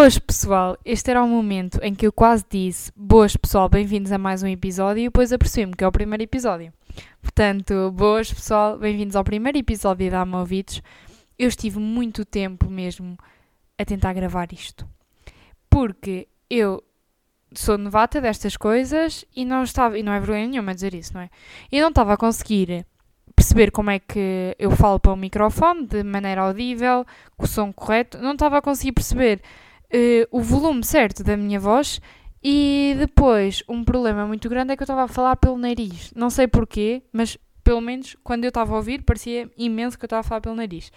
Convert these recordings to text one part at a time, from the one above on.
Boas pessoal, este era o momento em que eu quase disse Boas pessoal, bem-vindos a mais um episódio e depois apercebi-me que é o primeiro episódio. Portanto, boas pessoal, bem-vindos ao primeiro episódio da Ama Ouvidos. Eu estive muito tempo mesmo a tentar gravar isto. Porque eu sou novata destas coisas e não estava, e não é vergonha nenhuma dizer isso, não é? E não estava a conseguir perceber como é que eu falo para o microfone de maneira audível, com o som correto, não estava a conseguir perceber eh, o volume certo da minha voz e depois um problema muito grande é que eu estava a falar pelo nariz. Não sei porquê, mas pelo menos quando eu estava a ouvir parecia imenso que eu estava a falar pelo nariz.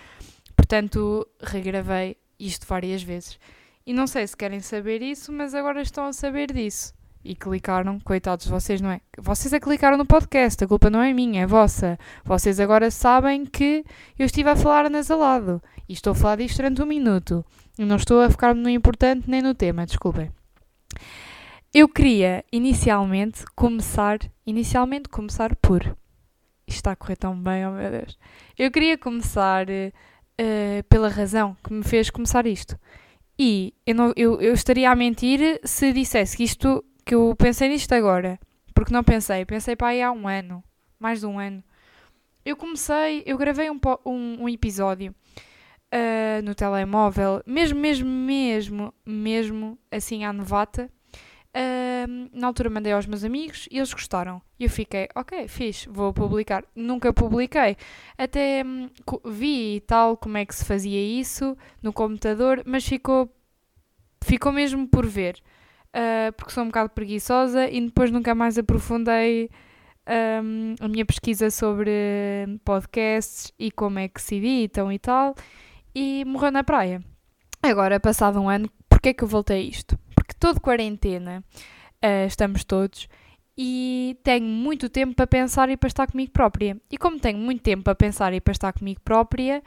Portanto, regravei isto várias vezes. E não sei se querem saber isso, mas agora estão a saber disso. E clicaram, coitados de vocês, não é? Vocês é que clicaram no podcast, a culpa não é minha, é vossa. Vocês agora sabem que eu estive a falar nasalado. E estou a falar disto durante um minuto. Não estou a focar no importante nem no tema, desculpem. Eu queria inicialmente começar, inicialmente começar por. Isto está a correr tão bem, oh meu Deus. Eu queria começar uh, pela razão que me fez começar isto. E eu, não, eu, eu estaria a mentir se dissesse que isto, que eu pensei nisto agora. Porque não pensei, pensei para aí há um ano, mais de um ano. Eu comecei, eu gravei um, um, um episódio uh, no telemóvel, mesmo, mesmo, mesmo, mesmo assim à novata. Uh, na altura mandei aos meus amigos e eles gostaram. E eu fiquei, ok, fiz, vou publicar. Nunca publiquei. Até hum, vi e tal como é que se fazia isso no computador, mas ficou, ficou mesmo por ver. Uh, porque sou um bocado preguiçosa e depois nunca mais aprofundei um, a minha pesquisa sobre podcasts e como é que se editam e tal. E morreu na praia. Agora, passado um ano, porquê é que eu voltei a isto? porque de quarentena, uh, estamos todos, e tenho muito tempo para pensar e para estar comigo própria. E como tenho muito tempo para pensar e para estar comigo própria,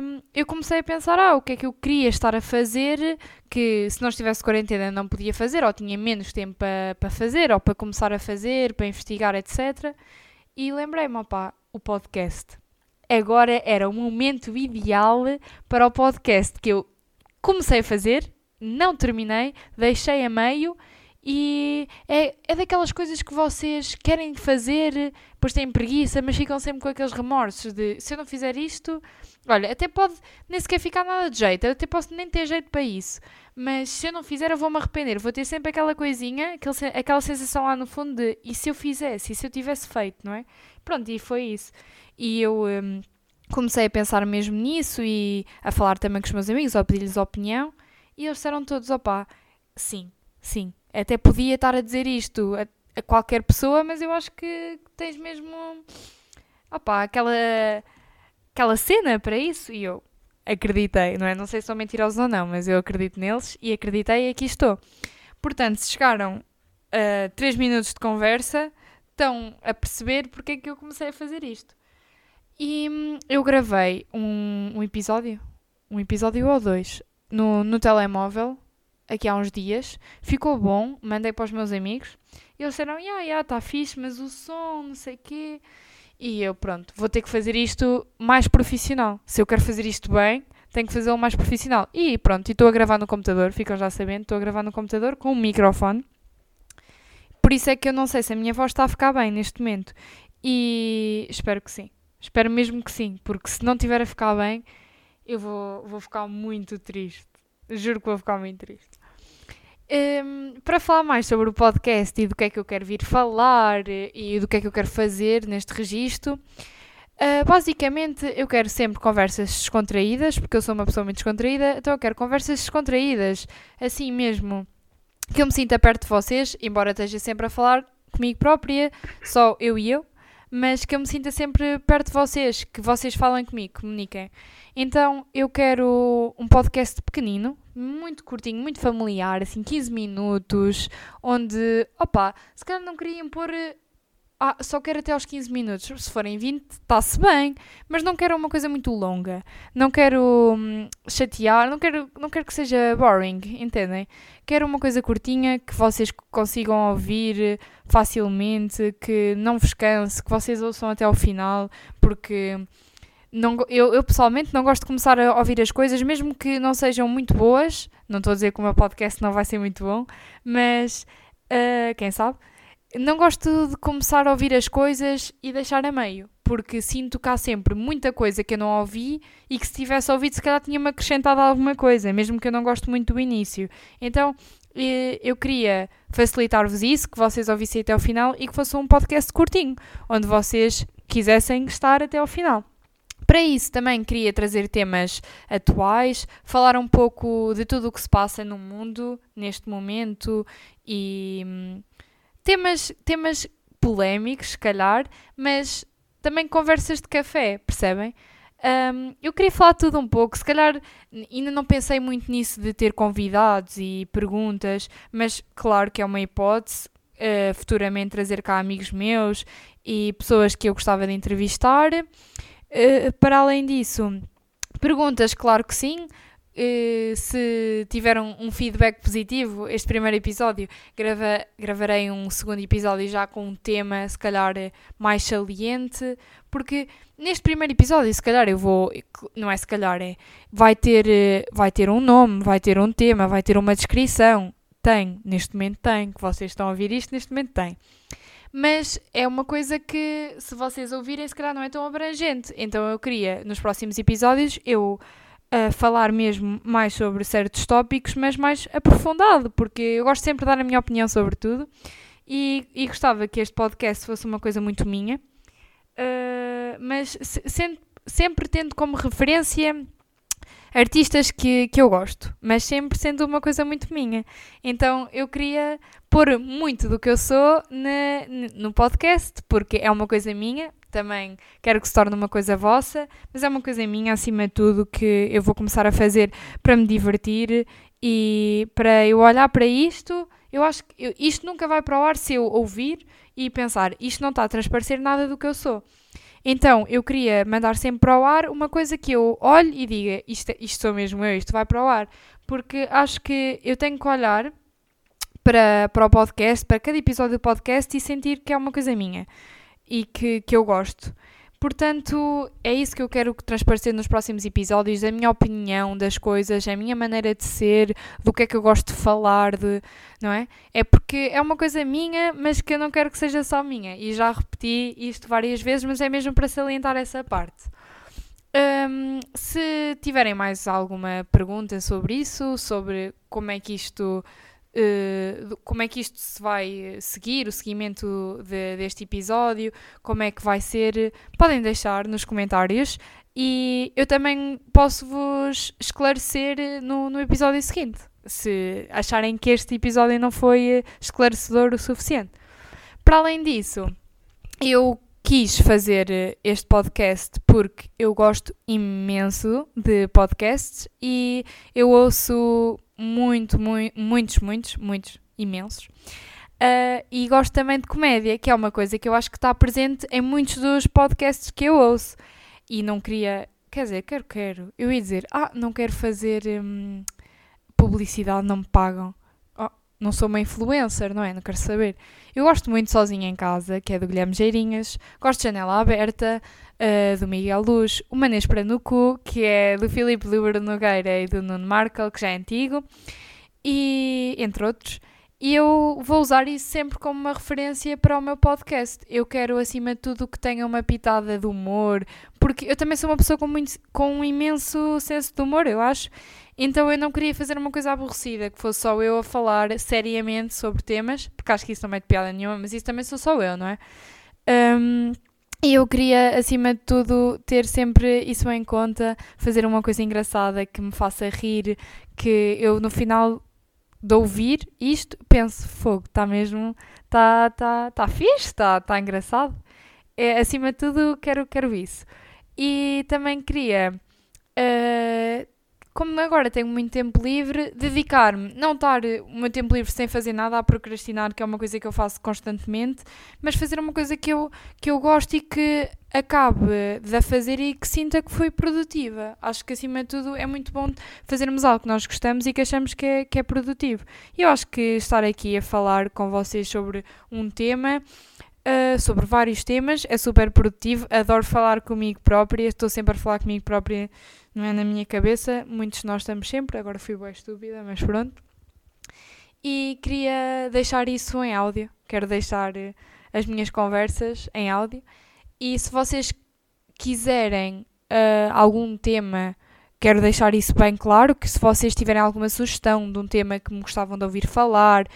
um, eu comecei a pensar, ah, o que é que eu queria estar a fazer que se não estivesse quarentena não podia fazer, ou tinha menos tempo para, para fazer, ou para começar a fazer, para investigar, etc. E lembrei-me, opá, o podcast. Agora era o momento ideal para o podcast que eu comecei a fazer, não terminei, deixei a meio e é, é daquelas coisas que vocês querem fazer, depois têm preguiça, mas ficam sempre com aqueles remorsos de se eu não fizer isto, olha, até pode nem sequer ficar nada de jeito, eu até posso nem ter jeito para isso, mas se eu não fizer eu vou-me arrepender, vou ter sempre aquela coisinha, aquele, aquela sensação lá no fundo de e se eu fizesse, e se eu tivesse feito, não é? Pronto, e foi isso. E eu hum, comecei a pensar mesmo nisso e a falar também com os meus amigos, a pedir-lhes opinião. E eles disseram todos: opá, sim, sim. Até podia estar a dizer isto a, a qualquer pessoa, mas eu acho que tens mesmo. opá, aquela. aquela cena para isso. E eu acreditei, não é? Não sei se são mentirosos ou não, mas eu acredito neles e acreditei e aqui estou. Portanto, se chegaram a 3 minutos de conversa, estão a perceber porque é que eu comecei a fazer isto. E hum, eu gravei um, um episódio, um episódio ou dois, no, no telemóvel aqui há uns dias, ficou bom, mandei para os meus amigos e eles disseram, ya, ya, está fixe, mas o som, não sei o quê. E eu, pronto, vou ter que fazer isto mais profissional. Se eu quero fazer isto bem, tenho que fazê-lo mais profissional. E pronto, estou a gravar no computador, ficam já sabendo, estou a gravar no computador com um microfone. Por isso é que eu não sei se a minha voz está a ficar bem neste momento. E espero que sim. Espero mesmo que sim, porque se não tiver a ficar bem, eu vou, vou ficar muito triste. Juro que vou ficar muito triste. Um, para falar mais sobre o podcast e do que é que eu quero vir falar e do que é que eu quero fazer neste registro, uh, basicamente eu quero sempre conversas descontraídas, porque eu sou uma pessoa muito descontraída, então eu quero conversas descontraídas, assim mesmo, que eu me sinta perto de vocês, embora esteja sempre a falar comigo própria, só eu e eu, mas que eu me sinta sempre perto de vocês, que vocês falem comigo, comuniquem. Então eu quero um podcast pequenino, muito curtinho, muito familiar, assim 15 minutos, onde, opa, se calhar não queriam pôr ah, só quero até aos 15 minutos. Se forem 20, está-se bem. Mas não quero uma coisa muito longa. Não quero hum, chatear, não quero, não quero que seja boring, entendem? Quero uma coisa curtinha que vocês consigam ouvir facilmente, que não vos canse, que vocês ouçam até ao final, porque não, eu, eu, pessoalmente não gosto de começar a ouvir as coisas, mesmo que não sejam muito boas. Não estou a dizer que o meu podcast não vai ser muito bom, mas uh, quem sabe? Não gosto de começar a ouvir as coisas e deixar a meio, porque sinto há sempre muita coisa que eu não ouvi e que se tivesse ouvido se calhar tinha-me acrescentado alguma coisa, mesmo que eu não gosto muito do início. Então eh, eu queria facilitar-vos isso, que vocês ouvissem até ao final e que fosse um podcast curtinho, onde vocês quisessem estar até ao final. Para isso também queria trazer temas atuais, falar um pouco de tudo o que se passa no mundo neste momento e hum, temas, temas polémicos, se calhar, mas também conversas de café, percebem? Um, eu queria falar tudo um pouco, se calhar ainda não pensei muito nisso de ter convidados e perguntas, mas claro que é uma hipótese. Uh, futuramente trazer cá amigos meus e pessoas que eu gostava de entrevistar. Uh, para além disso, perguntas, claro que sim. Uh, se tiveram um feedback positivo, este primeiro episódio, grava, gravarei um segundo episódio já com um tema, se calhar, mais saliente, porque neste primeiro episódio, se calhar, eu vou. Não é se calhar, é. Vai ter, eh, vai ter um nome, vai ter um tema, vai ter uma descrição. Tem, neste momento tem, que vocês estão a ouvir isto, neste momento tem. Mas é uma coisa que, se vocês ouvirem, se calhar não é tão abrangente. Então eu queria, nos próximos episódios, eu a falar mesmo mais sobre certos tópicos, mas mais aprofundado, porque eu gosto sempre de dar a minha opinião sobre tudo. E, e gostava que este podcast fosse uma coisa muito minha, uh, mas se, sempre tendo como referência artistas que, que eu gosto, mas sempre sendo uma coisa muito minha. Então eu queria pôr muito do que eu sou na, no podcast, porque é uma coisa minha, também quero que se torne uma coisa vossa, mas é uma coisa minha acima de tudo que eu vou começar a fazer para me divertir e para eu olhar para isto. Eu acho que eu, isto nunca vai para o ar se eu ouvir e pensar isto não está a transparecer nada do que eu sou. Então eu queria mandar sempre para o ar uma coisa que eu olhe e diga isto, isto sou mesmo eu, isto vai para o ar. Porque acho que eu tenho que olhar para, para o podcast, para cada episódio do podcast e sentir que é uma coisa minha e que, que eu gosto. Portanto, é isso que eu quero transparecer nos próximos episódios, a minha opinião das coisas, a minha maneira de ser, do que é que eu gosto de falar, de, não é? É porque é uma coisa minha, mas que eu não quero que seja só minha. E já repeti isto várias vezes, mas é mesmo para salientar essa parte. Um, se tiverem mais alguma pergunta sobre isso, sobre como é que isto Uh, como é que isto se vai seguir, o seguimento de, deste episódio, como é que vai ser, podem deixar nos comentários e eu também posso vos esclarecer no, no episódio seguinte, se acharem que este episódio não foi esclarecedor o suficiente. Para além disso, eu quis fazer este podcast porque eu gosto imenso de podcasts e eu ouço muito, muito, muitos, muitos, muitos, imensos. Uh, e gosto também de comédia, que é uma coisa que eu acho que está presente em muitos dos podcasts que eu ouço. E não queria, quer dizer, quero, quero. Eu ia dizer, ah, não quero fazer hum, publicidade, não me pagam. Não sou uma influencer, não é? Não quero saber. Eu gosto muito Sozinha em Casa, que é do Guilherme Geirinhas. Gosto de Janela Aberta, uh, do Miguel Luz, o Manês para no Cu, que é do Filipe Libero Nogueira e do Nuno Markel, que já é antigo, e entre outros. E eu vou usar isso sempre como uma referência para o meu podcast. Eu quero, acima de tudo, que tenha uma pitada de humor, porque eu também sou uma pessoa com, muito, com um imenso senso de humor, eu acho. Então eu não queria fazer uma coisa aborrecida, que fosse só eu a falar seriamente sobre temas, porque acho que isso não é de piada nenhuma, mas isso também sou só eu, não é? Um, e eu queria, acima de tudo, ter sempre isso em conta, fazer uma coisa engraçada que me faça rir, que eu no final de ouvir isto penso, fogo, está mesmo, está tá, tá fixe, está tá engraçado. É, acima de tudo, quero, quero isso. E também queria uh, como agora tenho muito tempo livre, dedicar-me, não estar o meu tempo livre sem fazer nada, a procrastinar, que é uma coisa que eu faço constantemente, mas fazer uma coisa que eu, que eu gosto e que acabe de fazer e que sinta que foi produtiva. Acho que acima de tudo é muito bom fazermos algo que nós gostamos e que achamos que é, que é produtivo. E eu acho que estar aqui a falar com vocês sobre um tema uh, sobre vários temas, é super produtivo, adoro falar comigo própria, estou sempre a falar comigo própria, não é na minha cabeça, muitos de nós estamos sempre, agora fui bem estúpida, mas pronto. E queria deixar isso em áudio, quero deixar uh, as minhas conversas em áudio. E se vocês quiserem uh, algum tema, quero deixar isso bem claro, que se vocês tiverem alguma sugestão de um tema que me gostavam de ouvir falar,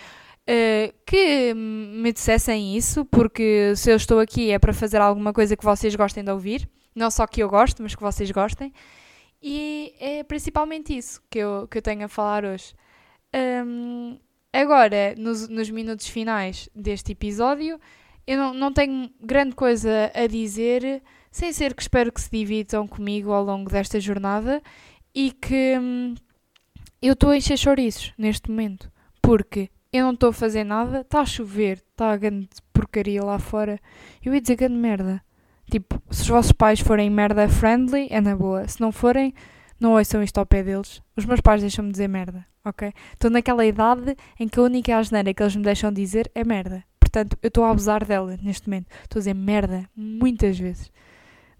uh, que me dissessem isso, porque se eu estou aqui é para fazer alguma coisa que vocês gostem de ouvir, não só que eu gosto, mas que vocês gostem. E é principalmente isso que eu, que eu tenho a falar hoje. Um, agora, nos, nos minutos finais deste episódio, eu não, não tenho grande coisa a dizer, sem ser que espero que se dividam comigo ao longo desta jornada e que hum, eu estou a encher chouriços neste momento, porque eu não estou a fazer nada, está a chover, está a grande porcaria lá fora. Eu ia dizer grande merda. Tipo, se os vossos pais forem merda friendly, é na boa. Se não forem, não ouçam isto ao pé deles. Os meus pais deixam-me dizer merda, ok? Estou naquela idade em que a única asneira que eles me deixam dizer é merda. Portanto, eu estou a abusar dela neste momento. Estou a dizer merda muitas vezes.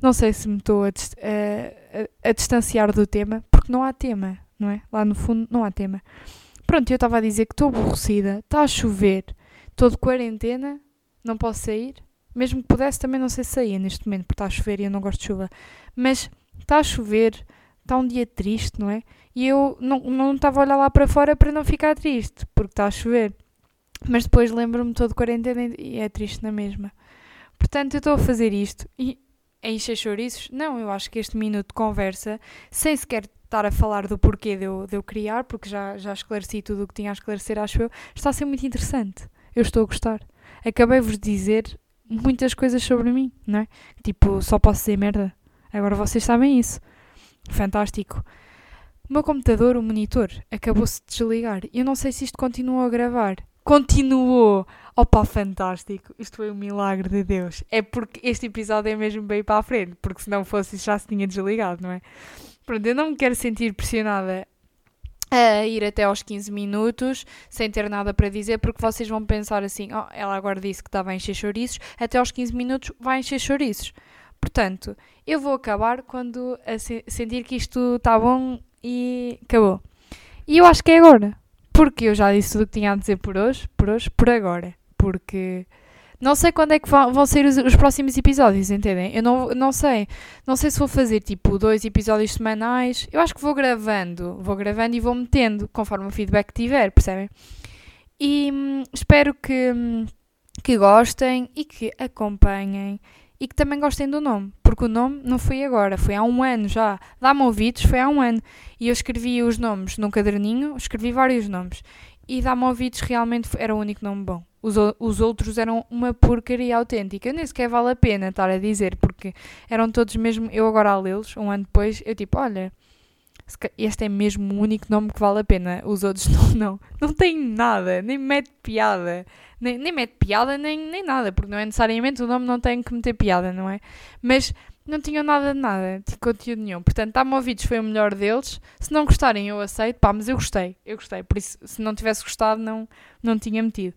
Não sei se me estou a, a, a, distanciar do tema, porque não há tema, não é? Lá no fundo não há tema. Pronto, eu estava a dizer que estou aborrecida, está a chover, estou de quarentena, não posso sair. Mesmo que pudesse, também não sei sair neste momento, porque está a chover e eu não gosto de chuva. Mas está a chover, está um dia triste, não é? E eu não, não estava a olhar lá para fora para não ficar triste, porque está a chover. Mas depois lembro-me todo de quarentena e é triste na mesma. Portanto, eu estou a fazer isto e encher chouriços? Não, eu acho que este minuto de conversa, sem sequer estar a falar do porquê de eu, de eu criar, porque já, já esclareci tudo o que tinha a esclarecer, acho eu, está a ser muito interessante. Eu estou a gostar. Acabei-vos de dizer muitas coisas sobre mim, não é? Tipo, só posso dizer merda. Agora vocês sabem isso. Fantástico. O meu computador, o monitor, acabou-se de desligar. Eu não sei se isto continuou a gravar. Continuou! Opa, fantástico! Isto foi um milagre de Deus. É porque este episódio é mesmo bem para a frente, porque se não fosse já se tinha desligado, não é? Pronto, eu não me quero sentir pressionada a ir até aos 15 minutos sem ter nada para dizer, porque vocês vão pensar assim: oh, ela agora disse que estava a encher chouriços, até aos 15 minutos vai encher chouriços. Portanto, eu vou acabar quando sentir que isto está bom e acabou. E eu acho que é agora, porque eu já disse tudo o que tinha a dizer por hoje, por hoje, por agora, porque não sei quando é que vão sair os, os, próximos episódios, entendem? Eu não, não sei. Não sei se vou fazer tipo dois episódios semanais. Eu acho que vou gravando. Vou gravando e vou metendo conforme o feedback tiver, percebem? E hum, espero que, hum, que gostem e que acompanhem e que também gostem do nome, porque o nome não foi agora, foi há um ano já. Dá-me ouvidos, foi há um ano. E eu escrevi os nomes num caderninho, escrevi vários nomes. E ouvidos realmente era o único nome bom. Os, os outros eram uma porcaria autêntica. Nem sequer vale a pena estar a dizer, porque eram todos mesmo. Eu agora a lê-los, um ano depois, eu tipo, olha, este é mesmo o único nome que vale a pena. Os outros não, não. Não tem nada, nem mete piada. Nem, nem mete piada, nem, nem nada, porque não é necessariamente o nome não tem que meter piada, não é? Mas não tinham nada de nada, de conteúdo nenhum. Portanto, Dá-me ouvidos foi o melhor deles. Se não gostarem, eu aceito. Pá, mas eu gostei, eu gostei. Por isso, se não tivesse gostado, não, não tinha metido.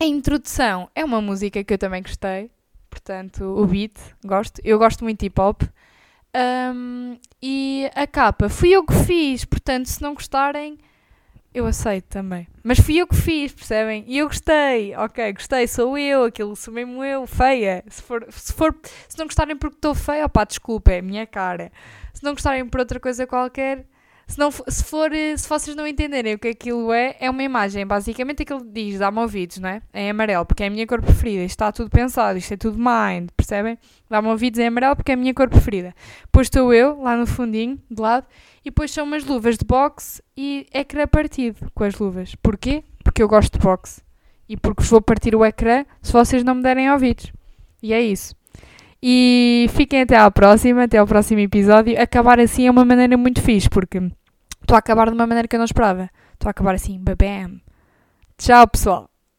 A introdução é uma música que eu também gostei, portanto, o beat, gosto. Eu gosto muito de hip hop. Um, e a capa fui eu que fiz, portanto, se não gostarem, eu aceito também. Mas fui eu que fiz, percebem? E eu gostei, ok, gostei, sou eu, aquilo sou mesmo eu, feia. Se, for, se, for, se não gostarem porque estou feia, opá, desculpa, é a minha cara. Se não gostarem por outra coisa qualquer, se, não, se, for, eh, se vocês não entenderem o que aquilo é, é uma imagem. Basicamente aquilo diz, dá-me ouvidos, não é? Em amarelo, porque é a minha cor preferida. Isto está tudo pensado, isto é tudo mind, percebem? Dá-me ouvidos em amarelo porque é a minha cor preferida. Depois estou eu, lá no fundinho, de lado, e depois são umas luvas de boxe e ecrã partido com as luvas. Porquê? Porque eu gosto de boxe. E porque vou partir o ecrã se vocês não me derem ouvidos. E é isso. E fiquem até à próxima, até ao próximo episódio. Acabar assim é uma maneira muito fixe, porque estou a acabar de uma maneira que eu não esperava. Estou a acabar assim, babam. Tchau, pessoal.